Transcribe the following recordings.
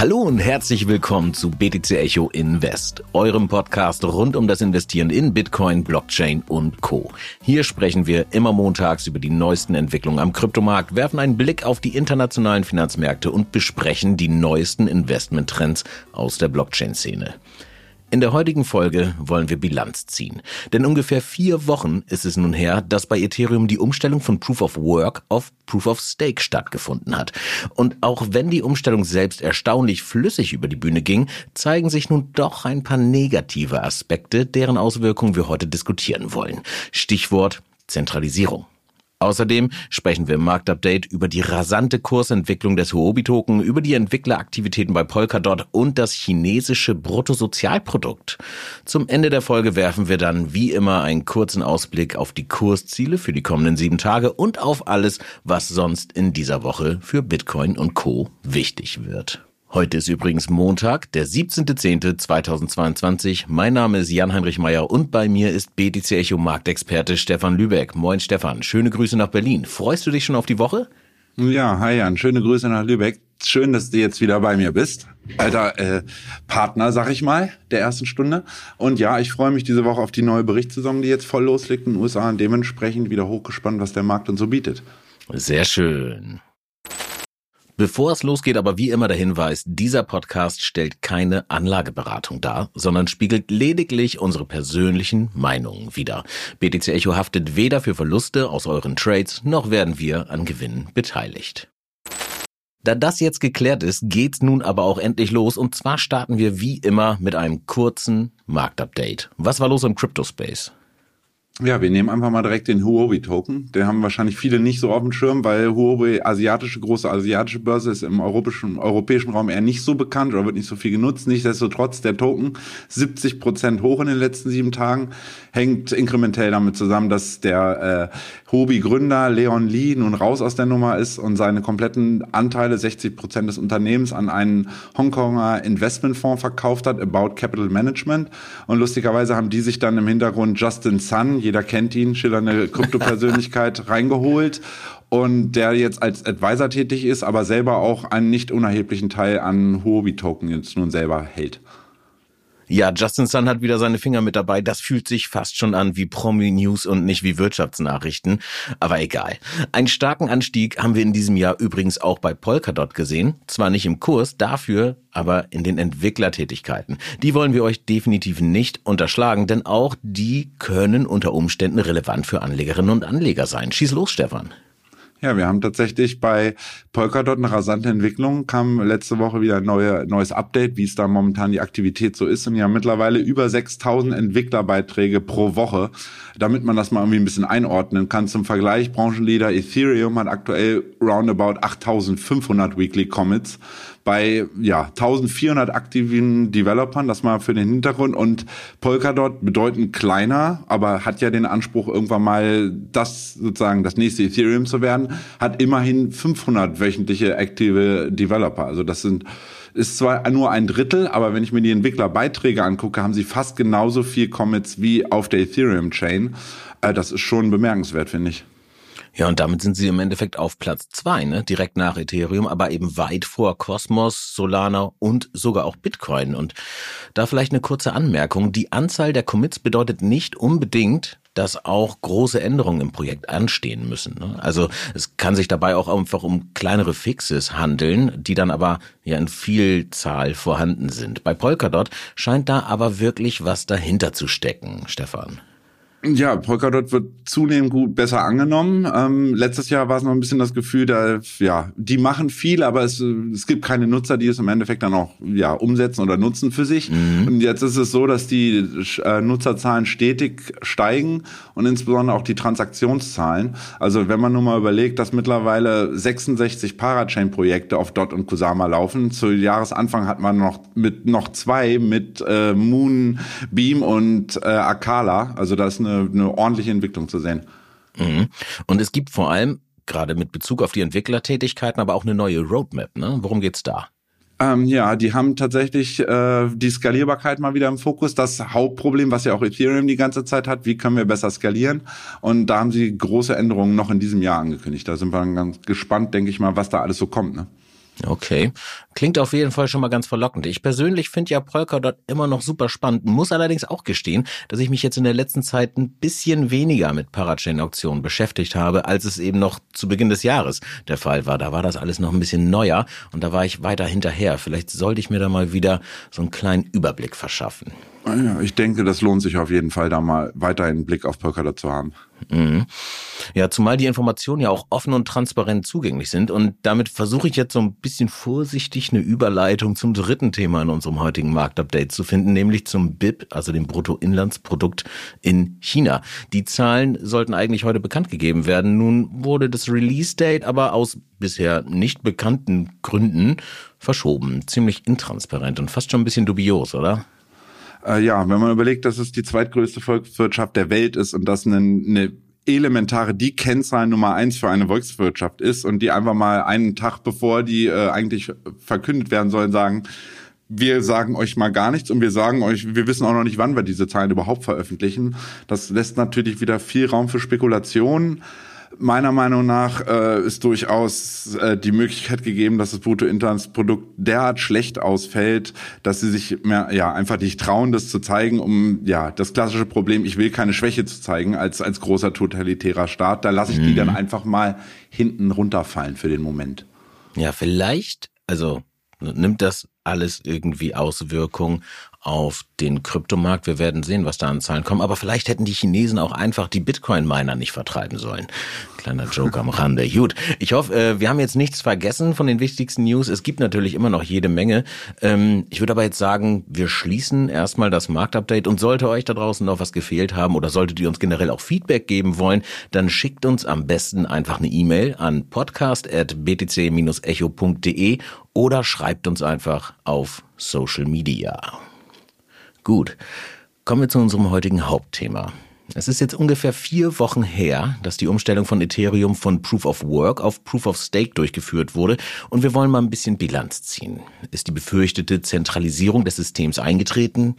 Hallo und herzlich willkommen zu BTC Echo Invest, eurem Podcast rund um das Investieren in Bitcoin, Blockchain und Co. Hier sprechen wir immer montags über die neuesten Entwicklungen am Kryptomarkt, werfen einen Blick auf die internationalen Finanzmärkte und besprechen die neuesten Investmenttrends aus der Blockchain-Szene. In der heutigen Folge wollen wir Bilanz ziehen. Denn ungefähr vier Wochen ist es nun her, dass bei Ethereum die Umstellung von Proof of Work auf Proof of Stake stattgefunden hat. Und auch wenn die Umstellung selbst erstaunlich flüssig über die Bühne ging, zeigen sich nun doch ein paar negative Aspekte, deren Auswirkungen wir heute diskutieren wollen. Stichwort Zentralisierung. Außerdem sprechen wir im Marktupdate über die rasante Kursentwicklung des Huobi-Token, über die Entwickleraktivitäten bei Polkadot und das chinesische Bruttosozialprodukt. Zum Ende der Folge werfen wir dann wie immer einen kurzen Ausblick auf die Kursziele für die kommenden sieben Tage und auf alles, was sonst in dieser Woche für Bitcoin und Co. wichtig wird. Heute ist übrigens Montag, der 17.10.2022. Mein Name ist Jan-Heinrich Meyer und bei mir ist BTC Echo Marktexperte Stefan Lübeck. Moin Stefan, schöne Grüße nach Berlin. Freust du dich schon auf die Woche? Ja, hi Jan, schöne Grüße nach Lübeck. Schön, dass du jetzt wieder bei mir bist. Alter äh, Partner, sag ich mal, der ersten Stunde. Und ja, ich freue mich diese Woche auf die neue Berichtssaison, die jetzt voll loslegt in den USA und dementsprechend wieder hochgespannt, was der Markt uns so bietet. Sehr schön. Bevor es losgeht, aber wie immer der Hinweis, dieser Podcast stellt keine Anlageberatung dar, sondern spiegelt lediglich unsere persönlichen Meinungen wider. BTC Echo haftet weder für Verluste aus euren Trades, noch werden wir an Gewinnen beteiligt. Da das jetzt geklärt ist, geht's nun aber auch endlich los und zwar starten wir wie immer mit einem kurzen Marktupdate. Was war los im Crypto Space? Ja, wir nehmen einfach mal direkt den Huobi-Token. Den haben wahrscheinlich viele nicht so auf dem Schirm, weil Huobi asiatische, große asiatische Börse ist im europäischen, europäischen Raum eher nicht so bekannt oder wird nicht so viel genutzt. Nichtsdestotrotz, der Token 70 Prozent hoch in den letzten sieben Tagen, hängt inkrementell damit zusammen, dass der äh, Huobi-Gründer Leon Lee nun raus aus der Nummer ist und seine kompletten Anteile, 60 Prozent des Unternehmens, an einen Hongkonger Investmentfonds verkauft hat, About Capital Management. Und lustigerweise haben die sich dann im Hintergrund Justin Sun, jeder kennt ihn, schillernde Kryptopersönlichkeit, reingeholt und der jetzt als Advisor tätig ist, aber selber auch einen nicht unerheblichen Teil an Huobi-Token jetzt nun selber hält. Ja, Justin Sun hat wieder seine Finger mit dabei. Das fühlt sich fast schon an wie Promi-News und nicht wie Wirtschaftsnachrichten. Aber egal. Einen starken Anstieg haben wir in diesem Jahr übrigens auch bei Polkadot gesehen. Zwar nicht im Kurs, dafür aber in den Entwicklertätigkeiten. Die wollen wir euch definitiv nicht unterschlagen, denn auch die können unter Umständen relevant für Anlegerinnen und Anleger sein. Schieß los, Stefan. Ja, wir haben tatsächlich bei Polkadot eine rasante Entwicklung. Kam letzte Woche wieder ein neue, neues Update, wie es da momentan die Aktivität so ist. Und ja, mittlerweile über 6000 Entwicklerbeiträge pro Woche, damit man das mal irgendwie ein bisschen einordnen kann. Zum Vergleich, Branchenleader Ethereum hat aktuell roundabout 8500 Weekly Commits bei ja 1400 aktiven Developern, das mal für den Hintergrund und Polkadot bedeutend kleiner, aber hat ja den Anspruch irgendwann mal das sozusagen das nächste Ethereum zu werden, hat immerhin 500 wöchentliche aktive Developer. Also das sind ist zwar nur ein Drittel, aber wenn ich mir die Entwicklerbeiträge angucke, haben sie fast genauso viel Commits wie auf der Ethereum Chain. Äh, das ist schon bemerkenswert, finde ich. Ja, und damit sind sie im Endeffekt auf Platz zwei, ne? direkt nach Ethereum, aber eben weit vor Cosmos, Solana und sogar auch Bitcoin. Und da vielleicht eine kurze Anmerkung. Die Anzahl der Commits bedeutet nicht unbedingt, dass auch große Änderungen im Projekt anstehen müssen. Ne? Also es kann sich dabei auch einfach um kleinere Fixes handeln, die dann aber ja in Vielzahl vorhanden sind. Bei Polkadot scheint da aber wirklich was dahinter zu stecken, Stefan. Ja, Polkadot wird zunehmend gut besser angenommen. Ähm, letztes Jahr war es noch ein bisschen das Gefühl, da ja, die machen viel, aber es, es gibt keine Nutzer, die es im Endeffekt dann auch ja umsetzen oder nutzen für sich. Mhm. Und jetzt ist es so, dass die äh, Nutzerzahlen stetig steigen und insbesondere auch die Transaktionszahlen. Also wenn man nur mal überlegt, dass mittlerweile 66 Parachain-Projekte auf Dot und Kusama laufen. Zu Jahresanfang hat man noch mit noch zwei mit äh, Moonbeam und äh, Akala. Also da ist eine eine, eine ordentliche Entwicklung zu sehen. Mhm. Und es gibt vor allem gerade mit Bezug auf die Entwicklertätigkeiten aber auch eine neue Roadmap. Ne? Worum geht's da? Ähm, ja, die haben tatsächlich äh, die Skalierbarkeit mal wieder im Fokus. Das Hauptproblem, was ja auch Ethereum die ganze Zeit hat, wie können wir besser skalieren? Und da haben sie große Änderungen noch in diesem Jahr angekündigt. Da sind wir ganz gespannt, denke ich mal, was da alles so kommt. Ne? Okay. Klingt auf jeden Fall schon mal ganz verlockend. Ich persönlich finde ja Polkadot immer noch super spannend, muss allerdings auch gestehen, dass ich mich jetzt in der letzten Zeit ein bisschen weniger mit Parachain-Auktionen beschäftigt habe, als es eben noch zu Beginn des Jahres der Fall war. Da war das alles noch ein bisschen neuer und da war ich weiter hinterher. Vielleicht sollte ich mir da mal wieder so einen kleinen Überblick verschaffen. Ja, ich denke, das lohnt sich auf jeden Fall, da mal weiterhin einen Blick auf Polkadot zu haben. Mhm. Ja, zumal die Informationen ja auch offen und transparent zugänglich sind. Und damit versuche ich jetzt so ein bisschen vorsichtig eine Überleitung zum dritten Thema in unserem heutigen Marktupdate zu finden, nämlich zum BIP, also dem Bruttoinlandsprodukt in China. Die Zahlen sollten eigentlich heute bekannt gegeben werden. Nun wurde das Release-Date aber aus bisher nicht bekannten Gründen verschoben. Ziemlich intransparent und fast schon ein bisschen dubios, oder? Äh, ja, wenn man überlegt, dass es die zweitgrößte Volkswirtschaft der Welt ist und das eine, eine elementare, die Kennzahl Nummer eins für eine Volkswirtschaft ist und die einfach mal einen Tag bevor die äh, eigentlich verkündet werden sollen, sagen, wir sagen euch mal gar nichts und wir sagen euch, wir wissen auch noch nicht, wann wir diese Zahlen überhaupt veröffentlichen. Das lässt natürlich wieder viel Raum für Spekulationen meiner Meinung nach äh, ist durchaus äh, die Möglichkeit gegeben, dass das Bruttoinlandsprodukt derart schlecht ausfällt, dass sie sich mehr, ja, einfach nicht trauen, das zu zeigen, um ja das klassische Problem, ich will keine Schwäche zu zeigen als als großer totalitärer Staat. Da lasse ich mhm. die dann einfach mal hinten runterfallen für den Moment. Ja, vielleicht, also nimmt das alles irgendwie Auswirkungen auf den Kryptomarkt. Wir werden sehen, was da an Zahlen kommen. Aber vielleicht hätten die Chinesen auch einfach die Bitcoin-Miner nicht vertreiben sollen. Kleiner Joke am Rande. Gut. Ich hoffe, äh, wir haben jetzt nichts vergessen von den wichtigsten News. Es gibt natürlich immer noch jede Menge. Ähm, ich würde aber jetzt sagen, wir schließen erstmal das Marktupdate und sollte euch da draußen noch was gefehlt haben oder solltet ihr uns generell auch Feedback geben wollen, dann schickt uns am besten einfach eine E-Mail an podcast.btc-echo.de oder schreibt uns einfach auf Social Media. Gut, kommen wir zu unserem heutigen Hauptthema. Es ist jetzt ungefähr vier Wochen her, dass die Umstellung von Ethereum von Proof of Work auf Proof of Stake durchgeführt wurde und wir wollen mal ein bisschen Bilanz ziehen. Ist die befürchtete Zentralisierung des Systems eingetreten?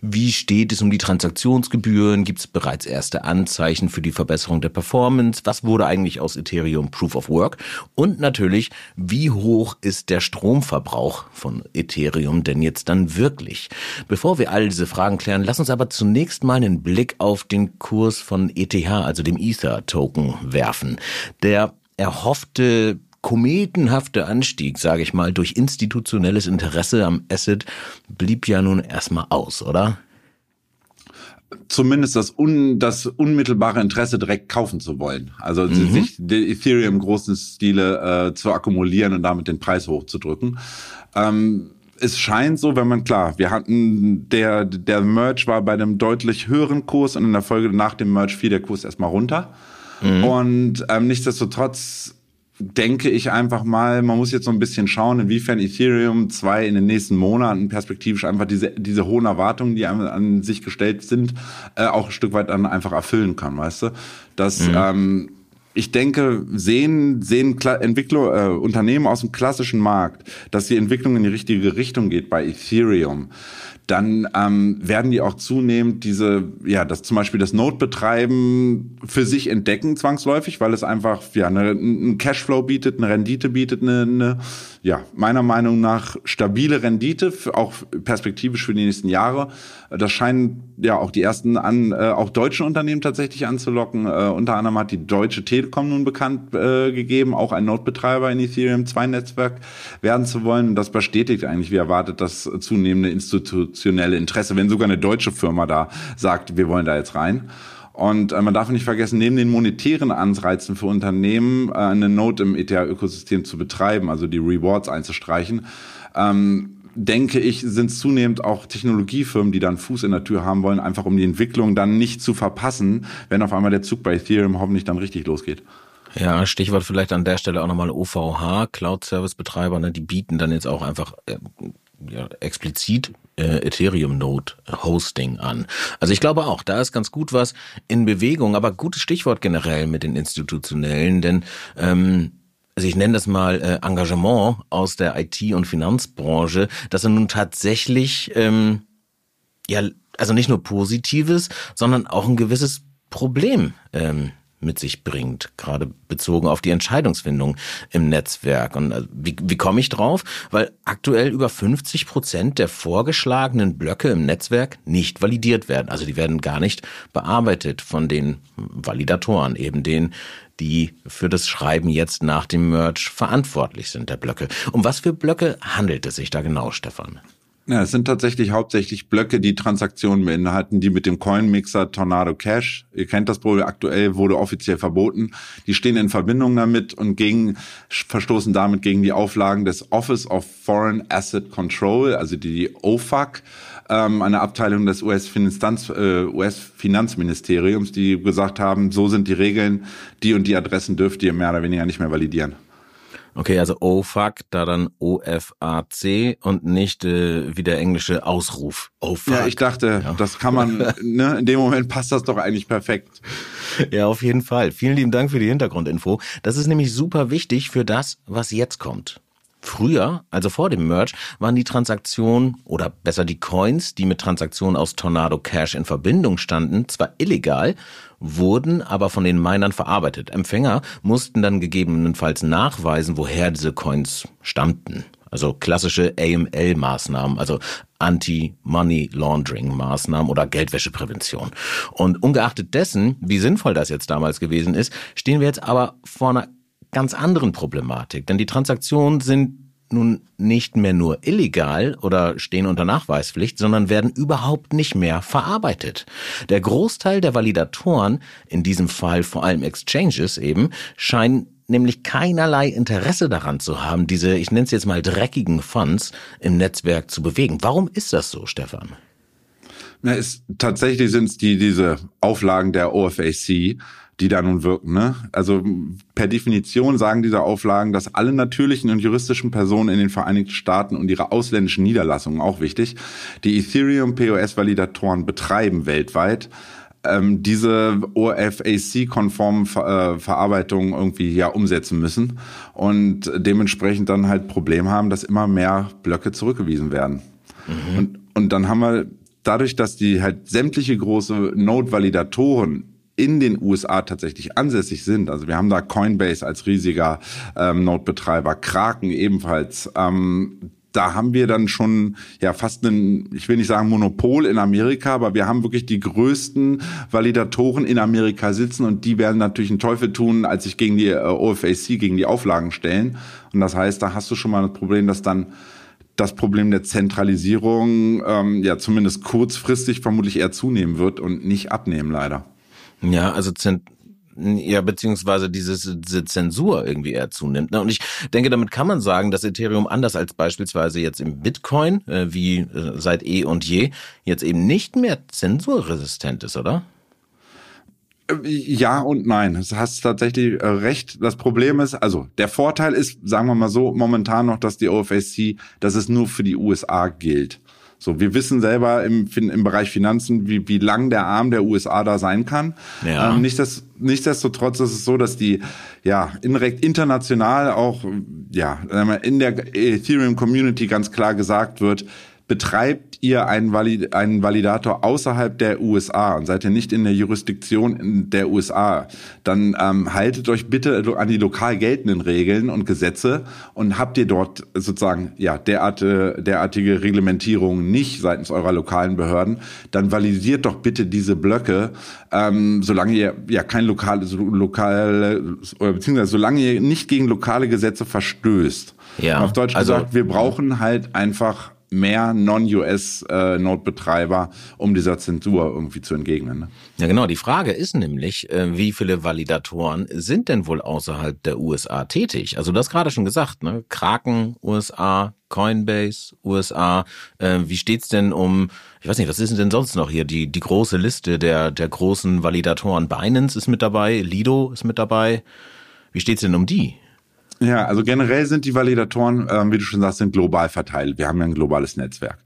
Wie steht es um die Transaktionsgebühren? Gibt es bereits erste Anzeichen für die Verbesserung der Performance? Was wurde eigentlich aus Ethereum Proof of Work? Und natürlich, wie hoch ist der Stromverbrauch von Ethereum denn jetzt dann wirklich? Bevor wir all diese Fragen klären, lass uns aber zunächst mal einen Blick auf den Kurs von ETH, also dem Ether-Token, werfen. Der erhoffte kometenhafte Anstieg, sage ich mal, durch institutionelles Interesse am Asset blieb ja nun erstmal aus, oder? zumindest das, un, das unmittelbare Interesse direkt kaufen zu wollen. Also mhm. sich die Ethereum im großen Stile äh, zu akkumulieren und damit den Preis hochzudrücken. Ähm, es scheint so, wenn man klar, wir hatten der der Merch war bei einem deutlich höheren Kurs und in der Folge nach dem Merch fiel der Kurs erstmal runter. Mhm. Und ähm, nichtsdestotrotz denke ich einfach mal, man muss jetzt so ein bisschen schauen, inwiefern Ethereum 2 in den nächsten Monaten perspektivisch einfach diese, diese hohen Erwartungen, die an, an sich gestellt sind, äh, auch ein Stück weit dann einfach erfüllen kann, weißt du? Dass mhm. ähm, ich denke, sehen, sehen Entwickler, äh, Unternehmen aus dem klassischen Markt, dass die Entwicklung in die richtige Richtung geht bei Ethereum, dann ähm, werden die auch zunehmend diese, ja, das zum Beispiel das Node-Betreiben für sich entdecken zwangsläufig, weil es einfach ja eine, einen Cashflow bietet, eine Rendite bietet, eine, eine ja meiner Meinung nach stabile Rendite, auch perspektivisch für die nächsten Jahre. Das scheinen ja auch die ersten an, äh, auch deutschen Unternehmen tatsächlich anzulocken. Äh, unter anderem hat die Deutsche Telekom nun bekannt äh, gegeben, auch ein Node-Betreiber in Ethereum 2 Netzwerk werden zu wollen. Und das bestätigt eigentlich, wie erwartet, das zunehmende institutionelle Interesse, wenn sogar eine deutsche Firma da sagt, wir wollen da jetzt rein. Und äh, man darf nicht vergessen, neben den monetären Anreizen für Unternehmen äh, eine Note im ETH-Ökosystem zu betreiben, also die Rewards einzustreichen, ähm, denke ich, sind zunehmend auch Technologiefirmen, die dann Fuß in der Tür haben wollen, einfach um die Entwicklung dann nicht zu verpassen, wenn auf einmal der Zug bei Ethereum hoffentlich dann richtig losgeht. Ja, Stichwort vielleicht an der Stelle auch nochmal OVH, Cloud Service Betreiber, ne, die bieten dann jetzt auch einfach äh, ja, explizit äh, Ethereum Node Hosting an. Also ich glaube auch, da ist ganz gut was in Bewegung, aber gutes Stichwort generell mit den institutionellen, denn ähm, also ich nenne das mal äh, Engagement aus der IT- und Finanzbranche, dass er nun tatsächlich ähm, ja also nicht nur Positives, sondern auch ein gewisses Problem ähm, mit sich bringt, gerade bezogen auf die Entscheidungsfindung im Netzwerk. Und äh, wie, wie komme ich drauf? Weil aktuell über 50 Prozent der vorgeschlagenen Blöcke im Netzwerk nicht validiert werden. Also die werden gar nicht bearbeitet von den Validatoren, eben den, die für das Schreiben jetzt nach dem Merge verantwortlich sind, der Blöcke. Um was für Blöcke handelt es sich da genau, Stefan? Ja, es sind tatsächlich hauptsächlich Blöcke, die Transaktionen beinhalten, die mit dem Coin-Mixer Tornado Cash, ihr kennt das wohl, aktuell wurde offiziell verboten, die stehen in Verbindung damit und gegen, verstoßen damit gegen die Auflagen des Office of Foreign Asset Control, also die OFAC, ähm, eine Abteilung des US-Finanzministeriums, äh, US die gesagt haben, so sind die Regeln, die und die Adressen dürft ihr mehr oder weniger nicht mehr validieren. Okay, also OFAC, da dann O-F-A-C und nicht äh, wie der englische Ausruf. OFAC. Ja, ich dachte, ja. das kann man, ne, in dem Moment passt das doch eigentlich perfekt. Ja, auf jeden Fall. Vielen lieben Dank für die Hintergrundinfo. Das ist nämlich super wichtig für das, was jetzt kommt. Früher, also vor dem Merge, waren die Transaktionen oder besser die Coins, die mit Transaktionen aus Tornado Cash in Verbindung standen, zwar illegal, wurden aber von den Minern verarbeitet. Empfänger mussten dann gegebenenfalls nachweisen, woher diese Coins stammten. Also klassische AML-Maßnahmen, also Anti-Money Laundering-Maßnahmen oder Geldwäscheprävention. Und ungeachtet dessen, wie sinnvoll das jetzt damals gewesen ist, stehen wir jetzt aber vor einer ganz anderen Problematik. Denn die Transaktionen sind nun nicht mehr nur illegal oder stehen unter Nachweispflicht, sondern werden überhaupt nicht mehr verarbeitet. Der Großteil der Validatoren, in diesem Fall vor allem Exchanges eben, scheinen nämlich keinerlei Interesse daran zu haben, diese, ich nenne es jetzt mal dreckigen Funds im Netzwerk zu bewegen. Warum ist das so, Stefan? Na, ist, tatsächlich sind es die, diese Auflagen der OFAC, die da nun wirken. Ne? Also per Definition sagen diese Auflagen, dass alle natürlichen und juristischen Personen in den Vereinigten Staaten und ihre ausländischen Niederlassungen, auch wichtig, die Ethereum POS-Validatoren betreiben weltweit, ähm, diese OFAC-konformen Ver äh, Verarbeitungen irgendwie ja umsetzen müssen und dementsprechend dann halt Problem haben, dass immer mehr Blöcke zurückgewiesen werden. Mhm. Und, und dann haben wir dadurch, dass die halt sämtliche große Node-Validatoren in den USA tatsächlich ansässig sind. Also wir haben da Coinbase als riesiger ähm, Node-Betreiber, Kraken ebenfalls. Ähm, da haben wir dann schon ja fast einen, ich will nicht sagen Monopol in Amerika, aber wir haben wirklich die größten Validatoren in Amerika sitzen und die werden natürlich einen Teufel tun, als sich gegen die äh, OFAC, gegen die Auflagen stellen. Und das heißt, da hast du schon mal das Problem, dass dann das Problem der Zentralisierung ähm, ja zumindest kurzfristig vermutlich eher zunehmen wird und nicht abnehmen leider. Ja, also ja, beziehungsweise dieses, diese Zensur irgendwie eher zunimmt. Und ich denke, damit kann man sagen, dass Ethereum anders als beispielsweise jetzt im Bitcoin, äh, wie äh, seit eh und je, jetzt eben nicht mehr zensurresistent ist, oder? Äh, ja und nein. Du hast tatsächlich recht. Das Problem ist, also der Vorteil ist, sagen wir mal so, momentan noch, dass die OFAC, dass es nur für die USA gilt. So, wir wissen selber im, im Bereich Finanzen, wie, wie lang der Arm der USA da sein kann. Ja. Ähm, nichtsdest, nichtsdestotrotz ist es so, dass die ja indirekt international auch ja in der Ethereum Community ganz klar gesagt wird, betreibt ihr einen, Valid einen Validator außerhalb der USA und seid ihr nicht in der Jurisdiktion der USA, dann ähm, haltet euch bitte an die lokal geltenden Regeln und Gesetze und habt ihr dort sozusagen ja derartige, derartige Reglementierungen nicht seitens eurer lokalen Behörden, dann validiert doch bitte diese Blöcke, ähm, solange ihr ja kein lokales lokale oder beziehungsweise solange ihr nicht gegen lokale Gesetze verstößt. Ja, auf Deutsch also, gesagt, wir brauchen halt einfach mehr Non-US-Node-Betreiber, um dieser Zensur irgendwie zu entgegnen. Ne? Ja, genau. Die Frage ist nämlich, äh, wie viele Validatoren sind denn wohl außerhalb der USA tätig? Also du hast gerade schon gesagt, ne? Kraken, USA, Coinbase, USA. Äh, wie steht's denn um, ich weiß nicht, was ist denn sonst noch hier? Die, die große Liste der, der großen Validatoren. Binance ist mit dabei, Lido ist mit dabei. Wie steht's denn um die? Ja, also generell sind die Validatoren, ähm, wie du schon sagst, sind global verteilt. Wir haben ja ein globales Netzwerk.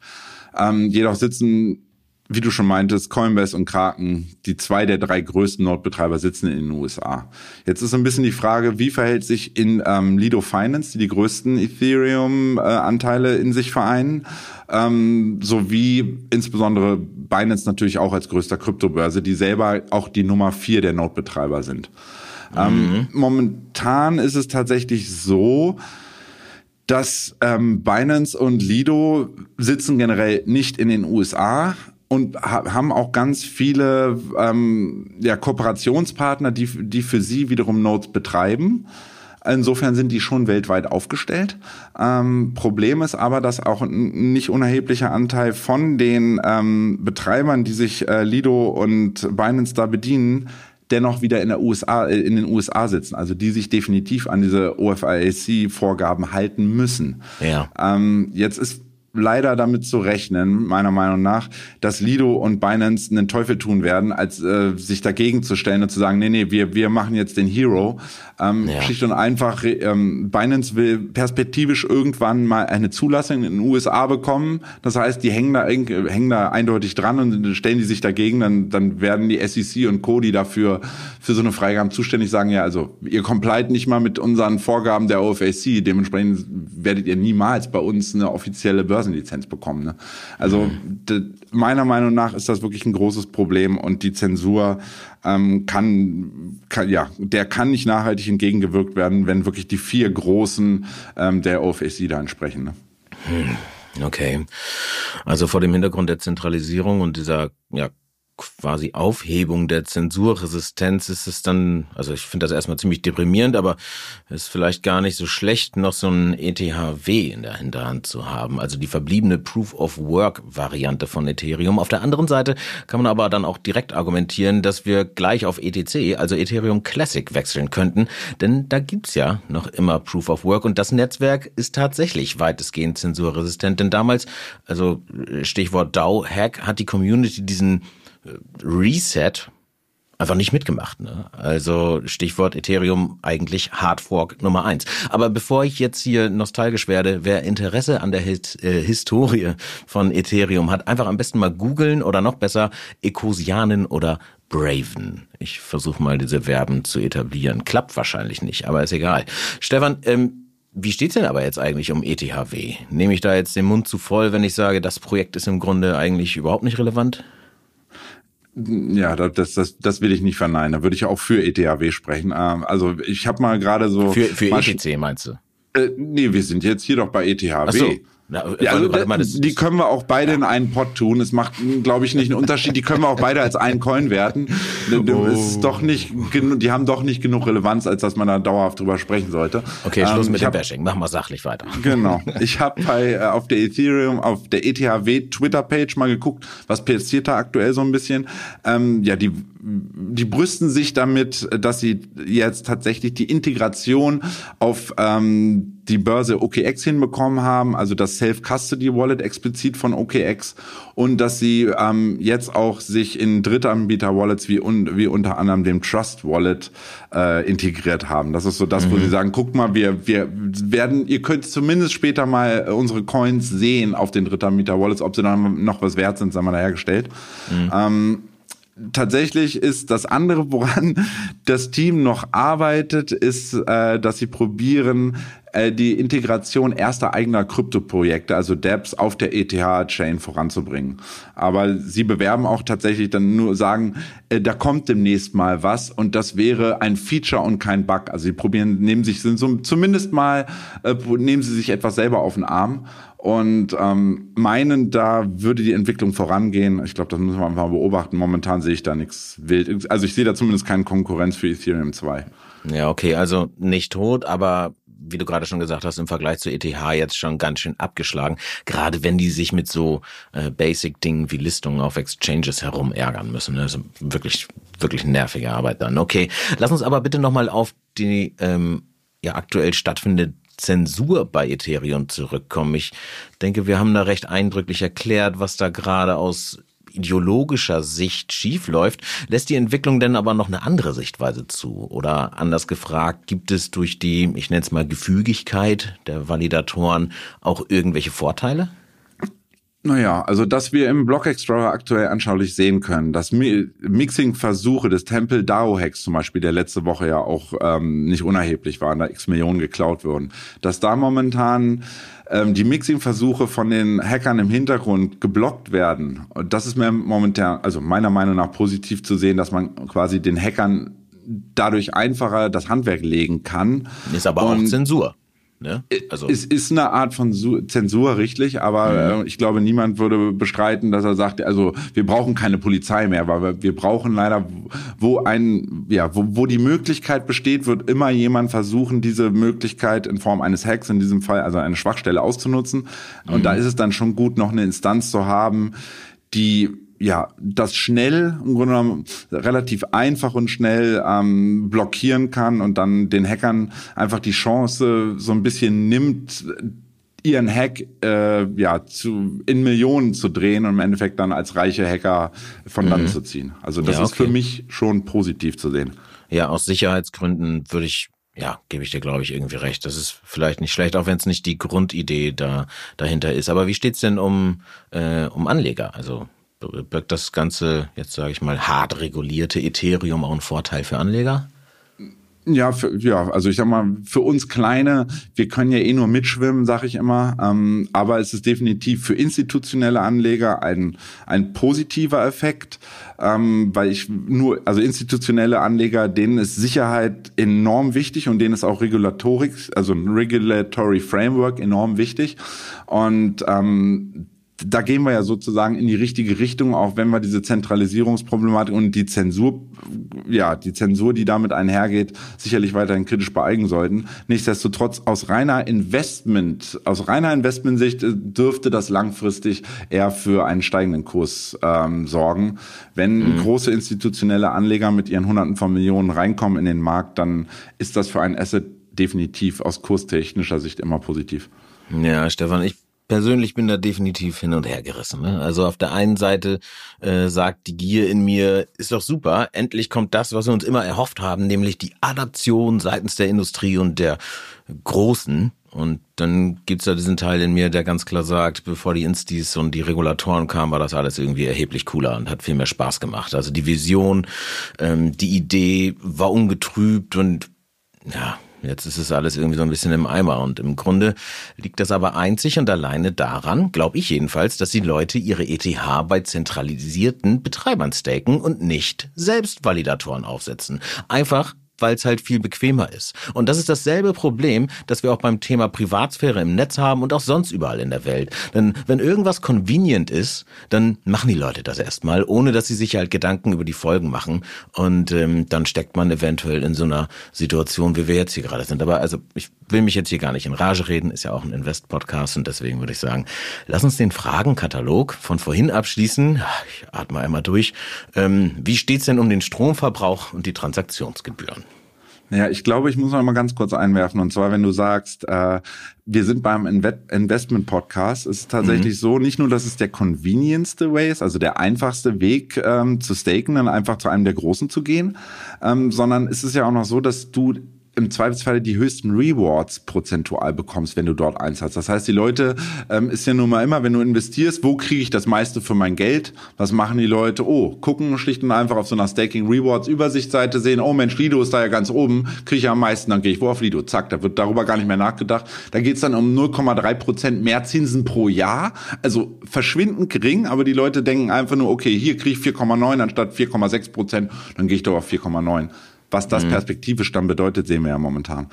Ähm, jedoch sitzen wie du schon meintest, Coinbase und Kraken, die zwei der drei größten Node-Betreiber sitzen in den USA. Jetzt ist ein bisschen die Frage, wie verhält sich in ähm, Lido Finance, die die größten Ethereum-Anteile in sich vereinen, ähm, sowie insbesondere Binance natürlich auch als größter Kryptobörse, die selber auch die Nummer vier der Node-Betreiber sind. Ähm, mhm. Ähm, momentan ist es tatsächlich so, dass ähm, Binance und Lido sitzen generell nicht in den USA, und haben auch ganz viele ähm, ja, Kooperationspartner, die, die für sie wiederum Nodes betreiben. Insofern sind die schon weltweit aufgestellt. Ähm, Problem ist aber, dass auch ein nicht unerheblicher Anteil von den ähm, Betreibern, die sich äh, Lido und Binance da bedienen, dennoch wieder in der USA, äh, in den USA sitzen, also die sich definitiv an diese OFIAC-Vorgaben halten müssen. Ja. Ähm, jetzt ist leider damit zu rechnen, meiner Meinung nach, dass Lido und Binance einen Teufel tun werden, als äh, sich dagegen zu stellen und zu sagen, nee, nee, wir, wir machen jetzt den Hero. Ähm, ja. Schlicht und einfach, ähm, Binance will perspektivisch irgendwann mal eine Zulassung in den USA bekommen. Das heißt, die hängen da, hängen da eindeutig dran und stellen die sich dagegen, dann, dann werden die SEC und Co., die dafür für so eine Freigabe zuständig sagen, ja, also ihr complied nicht mal mit unseren Vorgaben der OFAC, dementsprechend werdet ihr niemals bei uns eine offizielle Börse Börsenlizenz bekommen. Ne? Also mhm. meiner Meinung nach ist das wirklich ein großes Problem und die Zensur ähm, kann, kann, ja, der kann nicht nachhaltig entgegengewirkt werden, wenn wirklich die vier großen ähm, der OFAC da entsprechen. Ne? Hm. Okay. Also vor dem Hintergrund der Zentralisierung und dieser ja, quasi Aufhebung der Zensurresistenz. Ist es dann, also ich finde das erstmal ziemlich deprimierend, aber es ist vielleicht gar nicht so schlecht, noch so ein ETHW in der Hinterhand zu haben, also die verbliebene Proof of Work Variante von Ethereum. Auf der anderen Seite kann man aber dann auch direkt argumentieren, dass wir gleich auf ETC, also Ethereum Classic wechseln könnten, denn da gibt's ja noch immer Proof of Work und das Netzwerk ist tatsächlich weitestgehend zensurresistent, denn damals, also Stichwort DAO-Hack, hat die Community diesen Reset einfach nicht mitgemacht. Ne? Also Stichwort Ethereum eigentlich Hardfork Nummer eins. Aber bevor ich jetzt hier nostalgisch werde, wer Interesse an der His äh, Historie von Ethereum hat, einfach am besten mal googeln oder noch besser Ecosianen oder Braven. Ich versuche mal diese Verben zu etablieren. Klappt wahrscheinlich nicht, aber ist egal. Stefan, ähm, wie steht's denn aber jetzt eigentlich um ETHW? Nehme ich da jetzt den Mund zu voll, wenn ich sage, das Projekt ist im Grunde eigentlich überhaupt nicht relevant? Ja, das, das, das will ich nicht verneinen. Da würde ich auch für ETHW sprechen. Ähm, also ich habe mal gerade so. Für, für ETC meinst du? Äh, nee, wir sind jetzt hier doch bei ETHW. Ach so. Ja, ja, also, warte das die können wir auch beide in einen Pot tun. Es macht, glaube ich, nicht einen Unterschied. Die können wir auch beide als einen Coin werten. Oh. ist doch nicht, die haben doch nicht genug Relevanz, als dass man da dauerhaft drüber sprechen sollte. Okay, Schluss ähm, mit dem hab, Bashing. Machen wir sachlich weiter. Genau. Ich habe bei äh, auf der Ethereum, auf der ETHW Twitter-Page mal geguckt, was passiert da aktuell so ein bisschen. Ähm, ja, die die brüsten sich damit, dass sie jetzt tatsächlich die Integration auf ähm, die Börse OKX hinbekommen haben, also das Self-Custody-Wallet explizit von OKX und dass sie ähm, jetzt auch sich in Drittanbieter-Wallets wie, un wie unter anderem dem Trust-Wallet äh, integriert haben. Das ist so das, mhm. wo sie sagen, guck mal, wir, wir werden, ihr könnt zumindest später mal unsere Coins sehen auf den Drittanbieter-Wallets, ob sie dann noch was wert sind, sagen wir dahergestellt. Mhm. Ähm, tatsächlich ist das andere, woran das Team noch arbeitet, ist, äh, dass sie probieren, äh, die Integration erster eigener Kryptoprojekte, also DApps, auf der ETH-Chain voranzubringen. Aber sie bewerben auch tatsächlich dann nur sagen, äh, da kommt demnächst mal was und das wäre ein Feature und kein Bug. Also sie probieren, nehmen sich sind so, zumindest mal, äh, nehmen sie sich etwas selber auf den Arm und ähm, meinen, da würde die Entwicklung vorangehen. Ich glaube, das müssen wir einfach mal beobachten. Momentan sehe ich da nichts wild. Also ich sehe da zumindest keine Konkurrenz für Ethereum 2. Ja, okay, also nicht tot, aber wie du gerade schon gesagt hast, im Vergleich zu ETH jetzt schon ganz schön abgeschlagen. Gerade wenn die sich mit so äh, Basic-Dingen wie Listungen auf Exchanges herum ärgern müssen. Das ist wirklich, wirklich nervige Arbeit dann. Okay, lass uns aber bitte nochmal auf die ähm, ja aktuell stattfindende Zensur bei Ethereum zurückkommen. Ich denke, wir haben da recht eindrücklich erklärt, was da gerade aus ideologischer Sicht schiefläuft, lässt die Entwicklung denn aber noch eine andere Sichtweise zu? Oder anders gefragt, gibt es durch die, ich nenne es mal Gefügigkeit der Validatoren auch irgendwelche Vorteile? Naja, also dass wir im Block Explorer aktuell anschaulich sehen können, dass Mixing-Versuche des Temple DAO Hacks zum Beispiel, der letzte Woche ja auch ähm, nicht unerheblich waren, da x Millionen geklaut wurden, dass da momentan ähm, die Mixing-Versuche von den Hackern im Hintergrund geblockt werden. Und das ist mir momentan, also meiner Meinung nach positiv zu sehen, dass man quasi den Hackern dadurch einfacher das Handwerk legen kann. Ist aber Und auch Zensur. Ne? Also es ist eine Art von Zensur, richtig, aber mhm. Äh, ich glaube, niemand würde bestreiten, dass er sagt, also wir brauchen keine Polizei mehr, weil wir, brauchen leider, wo ein, ja, wo, wo die Möglichkeit besteht, wird immer jemand versuchen, diese Möglichkeit in Form eines Hacks, in diesem Fall also eine Schwachstelle auszunutzen. Und mhm. da ist es dann schon gut, noch eine Instanz zu haben, die ja, das schnell, im Grunde genommen relativ einfach und schnell ähm, blockieren kann und dann den Hackern einfach die Chance so ein bisschen nimmt, ihren Hack äh, ja zu in Millionen zu drehen und im Endeffekt dann als reiche Hacker von Land mhm. zu ziehen. Also das ja, okay. ist für mich schon positiv zu sehen. Ja, aus Sicherheitsgründen würde ich ja, gebe ich dir, glaube ich, irgendwie recht. Das ist vielleicht nicht schlecht, auch wenn es nicht die Grundidee da dahinter ist. Aber wie steht's denn um, äh, um Anleger? Also birgt das ganze, jetzt sage ich mal, hart regulierte Ethereum auch einen Vorteil für Anleger? Ja, für, ja, also ich sag mal, für uns Kleine, wir können ja eh nur mitschwimmen, sag ich immer. Ähm, aber es ist definitiv für institutionelle Anleger ein, ein positiver Effekt, ähm, weil ich nur, also institutionelle Anleger, denen ist Sicherheit enorm wichtig und denen ist auch Regulatorik, also ein Regulatory Framework enorm wichtig. Und ähm, da gehen wir ja sozusagen in die richtige Richtung, auch wenn wir diese Zentralisierungsproblematik und die Zensur, ja, die Zensur, die damit einhergeht, sicherlich weiterhin kritisch beeigen sollten. Nichtsdestotrotz aus reiner Investment, aus reiner Investmentsicht äh, dürfte das langfristig eher für einen steigenden Kurs ähm, sorgen. Wenn mhm. große institutionelle Anleger mit ihren Hunderten von Millionen reinkommen in den Markt, dann ist das für ein Asset definitiv aus kurstechnischer Sicht immer positiv. Ja, Stefan, ich persönlich bin da definitiv hin und her gerissen. Ne? Also auf der einen Seite äh, sagt die Gier in mir, ist doch super, endlich kommt das, was wir uns immer erhofft haben, nämlich die Adaption seitens der Industrie und der Großen. Und dann gibt's da diesen Teil in mir, der ganz klar sagt, bevor die Instis und die Regulatoren kamen, war das alles irgendwie erheblich cooler und hat viel mehr Spaß gemacht. Also die Vision, ähm, die Idee war ungetrübt und ja, Jetzt ist es alles irgendwie so ein bisschen im Eimer und im Grunde liegt das aber einzig und alleine daran, glaube ich jedenfalls, dass die Leute ihre ETH bei zentralisierten Betreibern staken und nicht selbst Validatoren aufsetzen. Einfach weil es halt viel bequemer ist. Und das ist dasselbe Problem, das wir auch beim Thema Privatsphäre im Netz haben und auch sonst überall in der Welt. Denn wenn irgendwas convenient ist, dann machen die Leute das erstmal, ohne dass sie sich halt Gedanken über die Folgen machen. Und ähm, dann steckt man eventuell in so einer Situation, wie wir jetzt hier gerade sind. Aber also ich will mich jetzt hier gar nicht in Rage reden, ist ja auch ein Invest-Podcast und deswegen würde ich sagen, lass uns den Fragenkatalog von vorhin abschließen. Ich atme einmal durch. Ähm, wie steht's denn um den Stromverbrauch und die Transaktionsgebühren? Ja, ich glaube, ich muss noch mal ganz kurz einwerfen. Und zwar, wenn du sagst, äh, wir sind beim Investment Podcast, ist es tatsächlich mhm. so, nicht nur, dass es der convenientste Way ist, also der einfachste Weg ähm, zu staken, dann einfach zu einem der Großen zu gehen, ähm, sondern es ist ja auch noch so, dass du im Zweifelsfall die höchsten Rewards prozentual bekommst, wenn du dort eins hast. Das heißt, die Leute ähm, ist ja nun mal immer, wenn du investierst, wo kriege ich das meiste für mein Geld? Was machen die Leute? Oh, gucken schlicht und einfach auf so einer Staking Rewards Übersichtsseite sehen, oh Mensch, Lido ist da ja ganz oben, kriege ich ja am meisten, dann gehe ich wo auf Lido, zack, da wird darüber gar nicht mehr nachgedacht. Da geht's dann um 0,3 Prozent mehr Zinsen pro Jahr, also verschwindend gering, aber die Leute denken einfach nur, okay, hier kriege ich 4,9 anstatt 4,6 Prozent, dann gehe ich doch auf 4,9. Was das mhm. perspektivisch dann bedeutet, sehen wir ja momentan.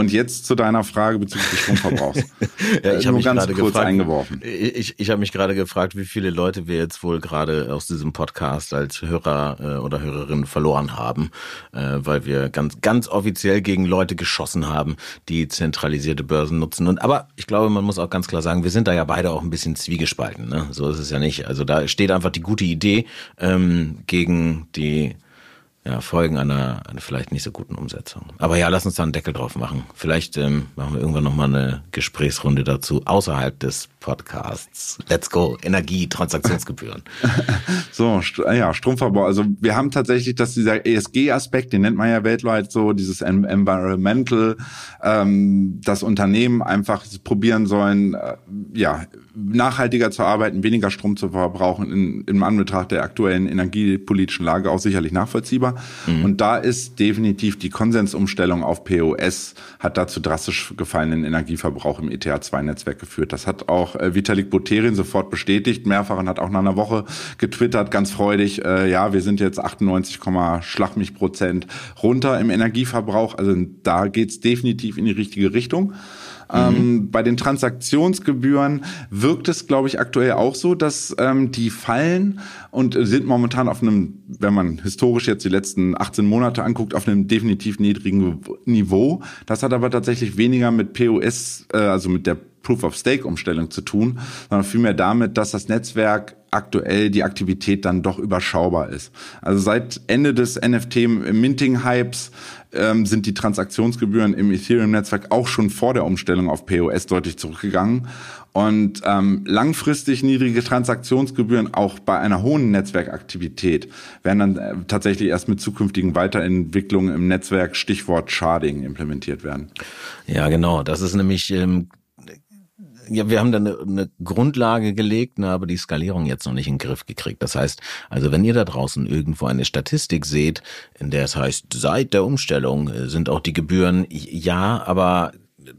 Und jetzt zu deiner Frage bezüglich des Stromverbrauchs. ja, ich habe mich ganz kurz gefragt, eingeworfen. Ich, ich habe mich gerade gefragt, wie viele Leute wir jetzt wohl gerade aus diesem Podcast als Hörer äh, oder Hörerin verloren haben, äh, weil wir ganz ganz offiziell gegen Leute geschossen haben, die zentralisierte Börsen nutzen. Und aber ich glaube, man muss auch ganz klar sagen, wir sind da ja beide auch ein bisschen zwiegespalten. Ne? So ist es ja nicht. Also da steht einfach die gute Idee ähm, gegen die ja, Folgen einer, einer vielleicht nicht so guten Umsetzung. Aber ja, lass uns da einen Deckel drauf machen. Vielleicht ähm, machen wir irgendwann nochmal eine Gesprächsrunde dazu außerhalb des Podcasts. Let's go. Energie, Transaktionsgebühren. so, ja, Stromverbrauch. Also wir haben tatsächlich, dass dieser ESG-Aspekt, den nennt man ja weltweit so, dieses Environmental, ähm, das Unternehmen einfach probieren sollen, äh, ja, nachhaltiger zu arbeiten, weniger Strom zu verbrauchen, in, im Anbetracht der aktuellen energiepolitischen Lage auch sicherlich nachvollziehbar. Mhm. Und da ist definitiv die Konsensumstellung auf POS hat dazu drastisch gefallenen Energieverbrauch im ETH2-Netzwerk geführt. Das hat auch äh, Vitalik Buterin sofort bestätigt, mehrfach und hat auch nach einer Woche getwittert, ganz freudig, äh, ja, wir sind jetzt 98, schlag mich Prozent runter im Energieverbrauch. Also da geht's definitiv in die richtige Richtung. Ähm, mhm. bei den Transaktionsgebühren wirkt es, glaube ich, aktuell auch so, dass ähm, die fallen und sind momentan auf einem, wenn man historisch jetzt die letzten 18 Monate anguckt, auf einem definitiv niedrigen Niveau. Das hat aber tatsächlich weniger mit POS, äh, also mit der Proof-of-Stake-Umstellung zu tun, sondern vielmehr damit, dass das Netzwerk aktuell die Aktivität dann doch überschaubar ist. Also seit Ende des NFT-Minting-Hypes ähm, sind die Transaktionsgebühren im Ethereum-Netzwerk auch schon vor der Umstellung auf POS deutlich zurückgegangen. Und ähm, langfristig niedrige Transaktionsgebühren auch bei einer hohen Netzwerkaktivität werden dann äh, tatsächlich erst mit zukünftigen Weiterentwicklungen im Netzwerk, Stichwort Sharding, implementiert werden. Ja, genau. Das ist nämlich ähm, ja, wir haben da eine, eine Grundlage gelegt, ne, aber die Skalierung jetzt noch nicht in den Griff gekriegt. Das heißt, also wenn ihr da draußen irgendwo eine Statistik seht, in der es heißt, seit der Umstellung äh, sind auch die Gebühren, ja, aber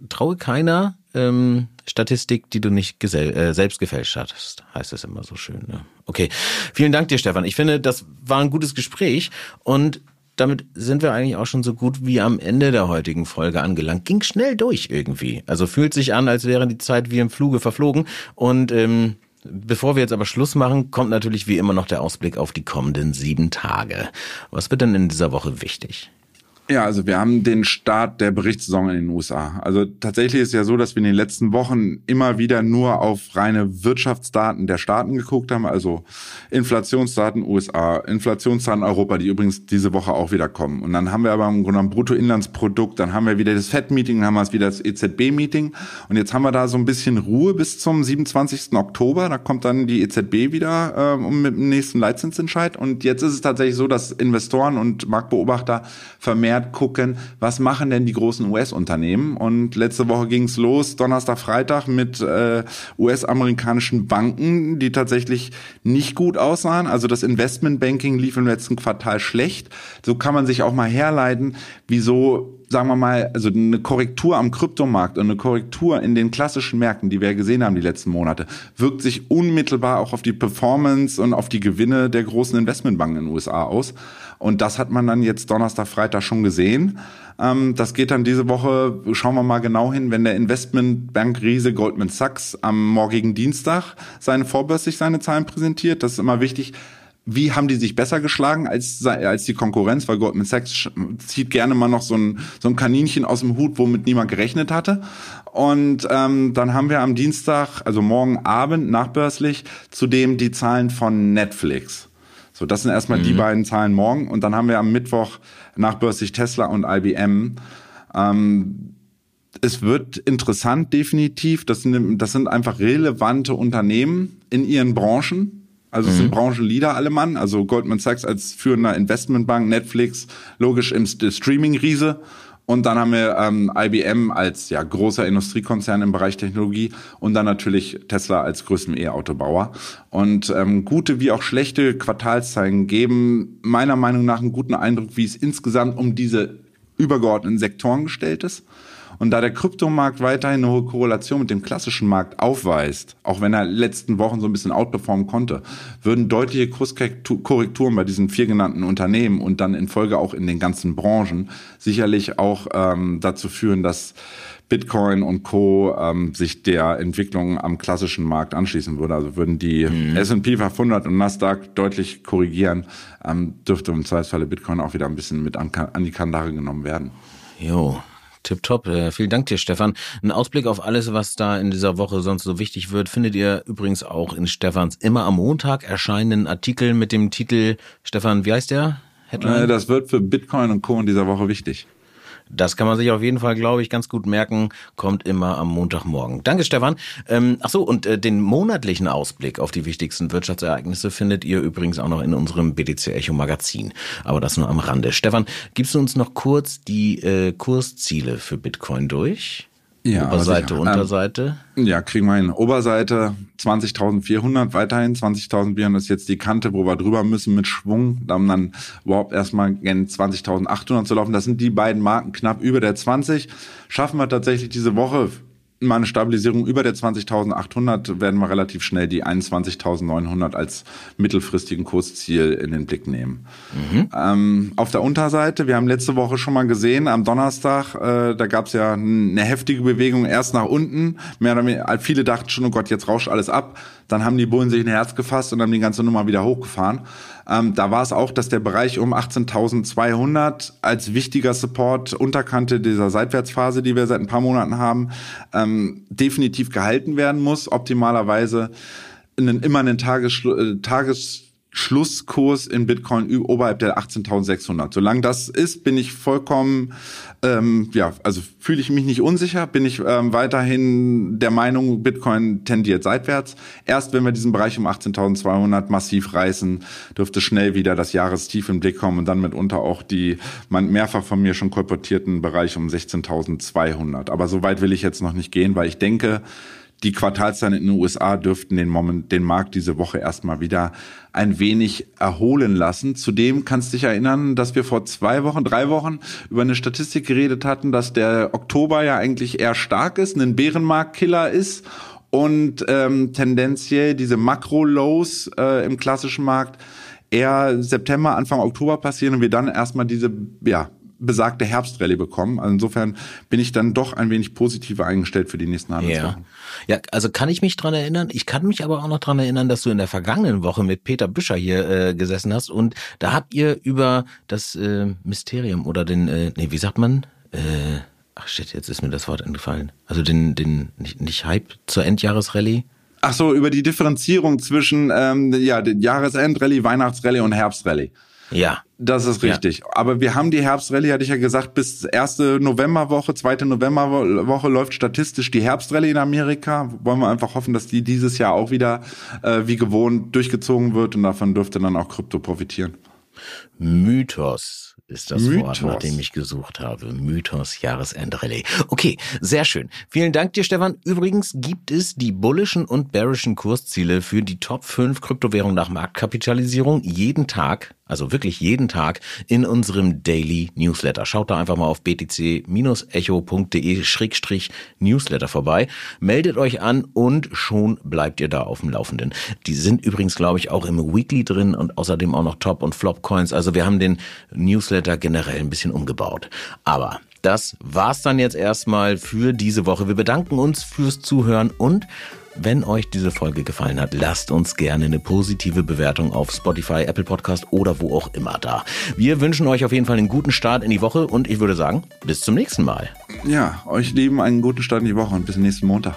traue keiner ähm, Statistik, die du nicht äh, selbst gefälscht hast, heißt es immer so schön. Ne? Okay, vielen Dank dir, Stefan. Ich finde, das war ein gutes Gespräch und damit sind wir eigentlich auch schon so gut wie am Ende der heutigen Folge angelangt. Ging schnell durch irgendwie. Also fühlt sich an, als wäre die Zeit wie im Fluge verflogen. Und ähm, bevor wir jetzt aber Schluss machen, kommt natürlich wie immer noch der Ausblick auf die kommenden sieben Tage. Was wird denn in dieser Woche wichtig? Ja, also wir haben den Start der Berichtssaison in den USA. Also tatsächlich ist ja so, dass wir in den letzten Wochen immer wieder nur auf reine Wirtschaftsdaten der Staaten geguckt haben, also Inflationsdaten USA, Inflationsdaten Europa, die übrigens diese Woche auch wieder kommen. Und dann haben wir aber im Grunde genommen Bruttoinlandsprodukt, dann haben wir wieder das FED-Meeting, dann haben wir wieder das EZB-Meeting. Und jetzt haben wir da so ein bisschen Ruhe bis zum 27. Oktober. Da kommt dann die EZB wieder äh, mit dem nächsten Leitzinsentscheid. Und jetzt ist es tatsächlich so, dass Investoren und Marktbeobachter vermehrt vermehrt gucken, was machen denn die großen US-Unternehmen. Und letzte Woche ging es los, Donnerstag, Freitag, mit äh, US-amerikanischen Banken, die tatsächlich nicht gut aussahen. Also das Investmentbanking lief im letzten Quartal schlecht. So kann man sich auch mal herleiten, wieso sagen wir mal, also eine Korrektur am Kryptomarkt und eine Korrektur in den klassischen Märkten, die wir gesehen haben die letzten Monate, wirkt sich unmittelbar auch auf die Performance und auf die Gewinne der großen Investmentbanken in den USA aus. Und das hat man dann jetzt Donnerstag, Freitag schon gesehen. Ähm, das geht dann diese Woche, schauen wir mal genau hin, wenn der Investmentbank-Riese Goldman Sachs am morgigen Dienstag seine vorbörslich seine Zahlen präsentiert. Das ist immer wichtig wie haben die sich besser geschlagen als, als die Konkurrenz? Weil Goldman Sachs zieht gerne mal noch so ein, so ein Kaninchen aus dem Hut, womit niemand gerechnet hatte. Und ähm, dann haben wir am Dienstag, also morgen Abend nachbörslich, zudem die Zahlen von Netflix. So, das sind erstmal mhm. die beiden Zahlen morgen. Und dann haben wir am Mittwoch nachbörslich Tesla und IBM. Ähm, es wird interessant, definitiv. Das sind, das sind einfach relevante Unternehmen in ihren Branchen. Also es mhm. sind Branchenleader alle Mann. Also Goldman Sachs als führender Investmentbank, Netflix, logisch im Streaming-Riese. Und dann haben wir ähm, IBM als ja, großer Industriekonzern im Bereich Technologie und dann natürlich Tesla als größten E-Autobauer. Und ähm, gute wie auch schlechte Quartalszeichen geben meiner Meinung nach einen guten Eindruck, wie es insgesamt um diese übergeordneten Sektoren gestellt ist. Und da der Kryptomarkt weiterhin eine hohe Korrelation mit dem klassischen Markt aufweist, auch wenn er letzten Wochen so ein bisschen outperformen konnte, würden deutliche Kurskorrekturen bei diesen vier genannten Unternehmen und dann in Folge auch in den ganzen Branchen sicherlich auch ähm, dazu führen, dass Bitcoin und Co. Ähm, sich der Entwicklung am klassischen Markt anschließen würde. Also würden die mhm. S&P 500 und Nasdaq deutlich korrigieren, ähm, dürfte im Zweifelsfalle Bitcoin auch wieder ein bisschen mit an, an die Kandare genommen werden. Jo, Tipptopp. Äh, vielen Dank dir, Stefan. Ein Ausblick auf alles, was da in dieser Woche sonst so wichtig wird, findet ihr übrigens auch in Stefans immer am Montag erscheinenden Artikel mit dem Titel, Stefan, wie heißt der? Headline? Äh, das wird für Bitcoin und Co. in dieser Woche wichtig. Das kann man sich auf jeden Fall, glaube ich, ganz gut merken. Kommt immer am Montagmorgen. Danke, Stefan. Ähm, ach so, und äh, den monatlichen Ausblick auf die wichtigsten Wirtschaftsereignisse findet ihr übrigens auch noch in unserem BTC Echo Magazin. Aber das nur am Rande. Stefan, gibst du uns noch kurz die äh, Kursziele für Bitcoin durch? Ja, Oberseite, ähm, Unterseite? Ja, kriegen wir hin. Oberseite 20.400, weiterhin 20.400 ist jetzt die Kante, wo wir drüber müssen mit Schwung, um dann überhaupt erstmal gen 20.800 zu laufen. Das sind die beiden Marken knapp über der 20. Schaffen wir tatsächlich diese Woche mal eine Stabilisierung über der 20.800 werden wir relativ schnell die 21.900 als mittelfristigen Kursziel in den Blick nehmen. Mhm. Ähm, auf der Unterseite, wir haben letzte Woche schon mal gesehen, am Donnerstag, äh, da gab es ja eine heftige Bewegung erst nach unten. Mehr oder weniger, viele dachten schon, oh Gott, jetzt rauscht alles ab. Dann haben die Bullen sich ein Herz gefasst und haben die ganze Nummer wieder hochgefahren. Ähm, da war es auch, dass der Bereich um 18.200 als wichtiger Support Unterkante dieser Seitwärtsphase, die wir seit ein paar Monaten haben, ähm, definitiv gehalten werden muss. Optimalerweise einen, immer einen Tages, äh, Tages Schlusskurs in Bitcoin oberhalb der 18.600. Solange das ist, bin ich vollkommen, ähm, ja, also fühle ich mich nicht unsicher, bin ich ähm, weiterhin der Meinung, Bitcoin tendiert seitwärts. Erst wenn wir diesen Bereich um 18.200 massiv reißen, dürfte schnell wieder das Jahrestief im Blick kommen und dann mitunter auch die man mehrfach von mir schon kolportierten Bereich um 16.200. Aber so weit will ich jetzt noch nicht gehen, weil ich denke, die Quartalszahlen in den USA dürften den, Moment, den Markt diese Woche erstmal wieder ein wenig erholen lassen. Zudem kannst du dich erinnern, dass wir vor zwei Wochen, drei Wochen über eine Statistik geredet hatten, dass der Oktober ja eigentlich eher stark ist, ein Bärenmarktkiller ist und ähm, tendenziell diese Makro-Lows äh, im klassischen Markt eher September, Anfang Oktober passieren und wir dann erstmal diese ja, besagte Herbstrallye bekommen. Also insofern bin ich dann doch ein wenig positiver eingestellt für die nächsten Handelswochen. Ja. ja, also kann ich mich dran erinnern. Ich kann mich aber auch noch dran erinnern, dass du in der vergangenen Woche mit Peter Büscher hier äh, gesessen hast und da habt ihr über das äh, Mysterium oder den, äh, nee, wie sagt man? Äh, ach shit, jetzt ist mir das Wort entfallen. Also den, den, nicht, nicht Hype zur Endjahresrallye. Ach so, über die Differenzierung zwischen ähm, ja, Jahresendrallye, Weihnachtsrallye und Herbstrallye. Ja. Das ist richtig. Ja. Aber wir haben die Herbstrallye, hatte ich ja gesagt, bis erste Novemberwoche, zweite Novemberwoche läuft statistisch die Herbstrallye in Amerika. Wollen wir einfach hoffen, dass die dieses Jahr auch wieder äh, wie gewohnt durchgezogen wird und davon dürfte dann auch Krypto profitieren. Mythos ist das Mythos. Wort, nach dem ich gesucht habe. Mythos Jahresendrallye. Okay, sehr schön. Vielen Dank dir, Stefan. Übrigens gibt es die bullischen und bearischen Kursziele für die Top 5 Kryptowährungen nach Marktkapitalisierung jeden Tag also wirklich jeden Tag in unserem Daily Newsletter. Schaut da einfach mal auf btc-echo.de-newsletter vorbei, meldet euch an und schon bleibt ihr da auf dem Laufenden. Die sind übrigens, glaube ich, auch im Weekly drin und außerdem auch noch Top- und Flop-Coins. Also wir haben den Newsletter generell ein bisschen umgebaut. Aber das war's dann jetzt erstmal für diese Woche. Wir bedanken uns fürs Zuhören und wenn euch diese Folge gefallen hat, lasst uns gerne eine positive Bewertung auf Spotify, Apple Podcast oder wo auch immer da. Wir wünschen euch auf jeden Fall einen guten Start in die Woche und ich würde sagen, bis zum nächsten Mal. Ja, euch lieben einen guten Start in die Woche und bis nächsten Montag.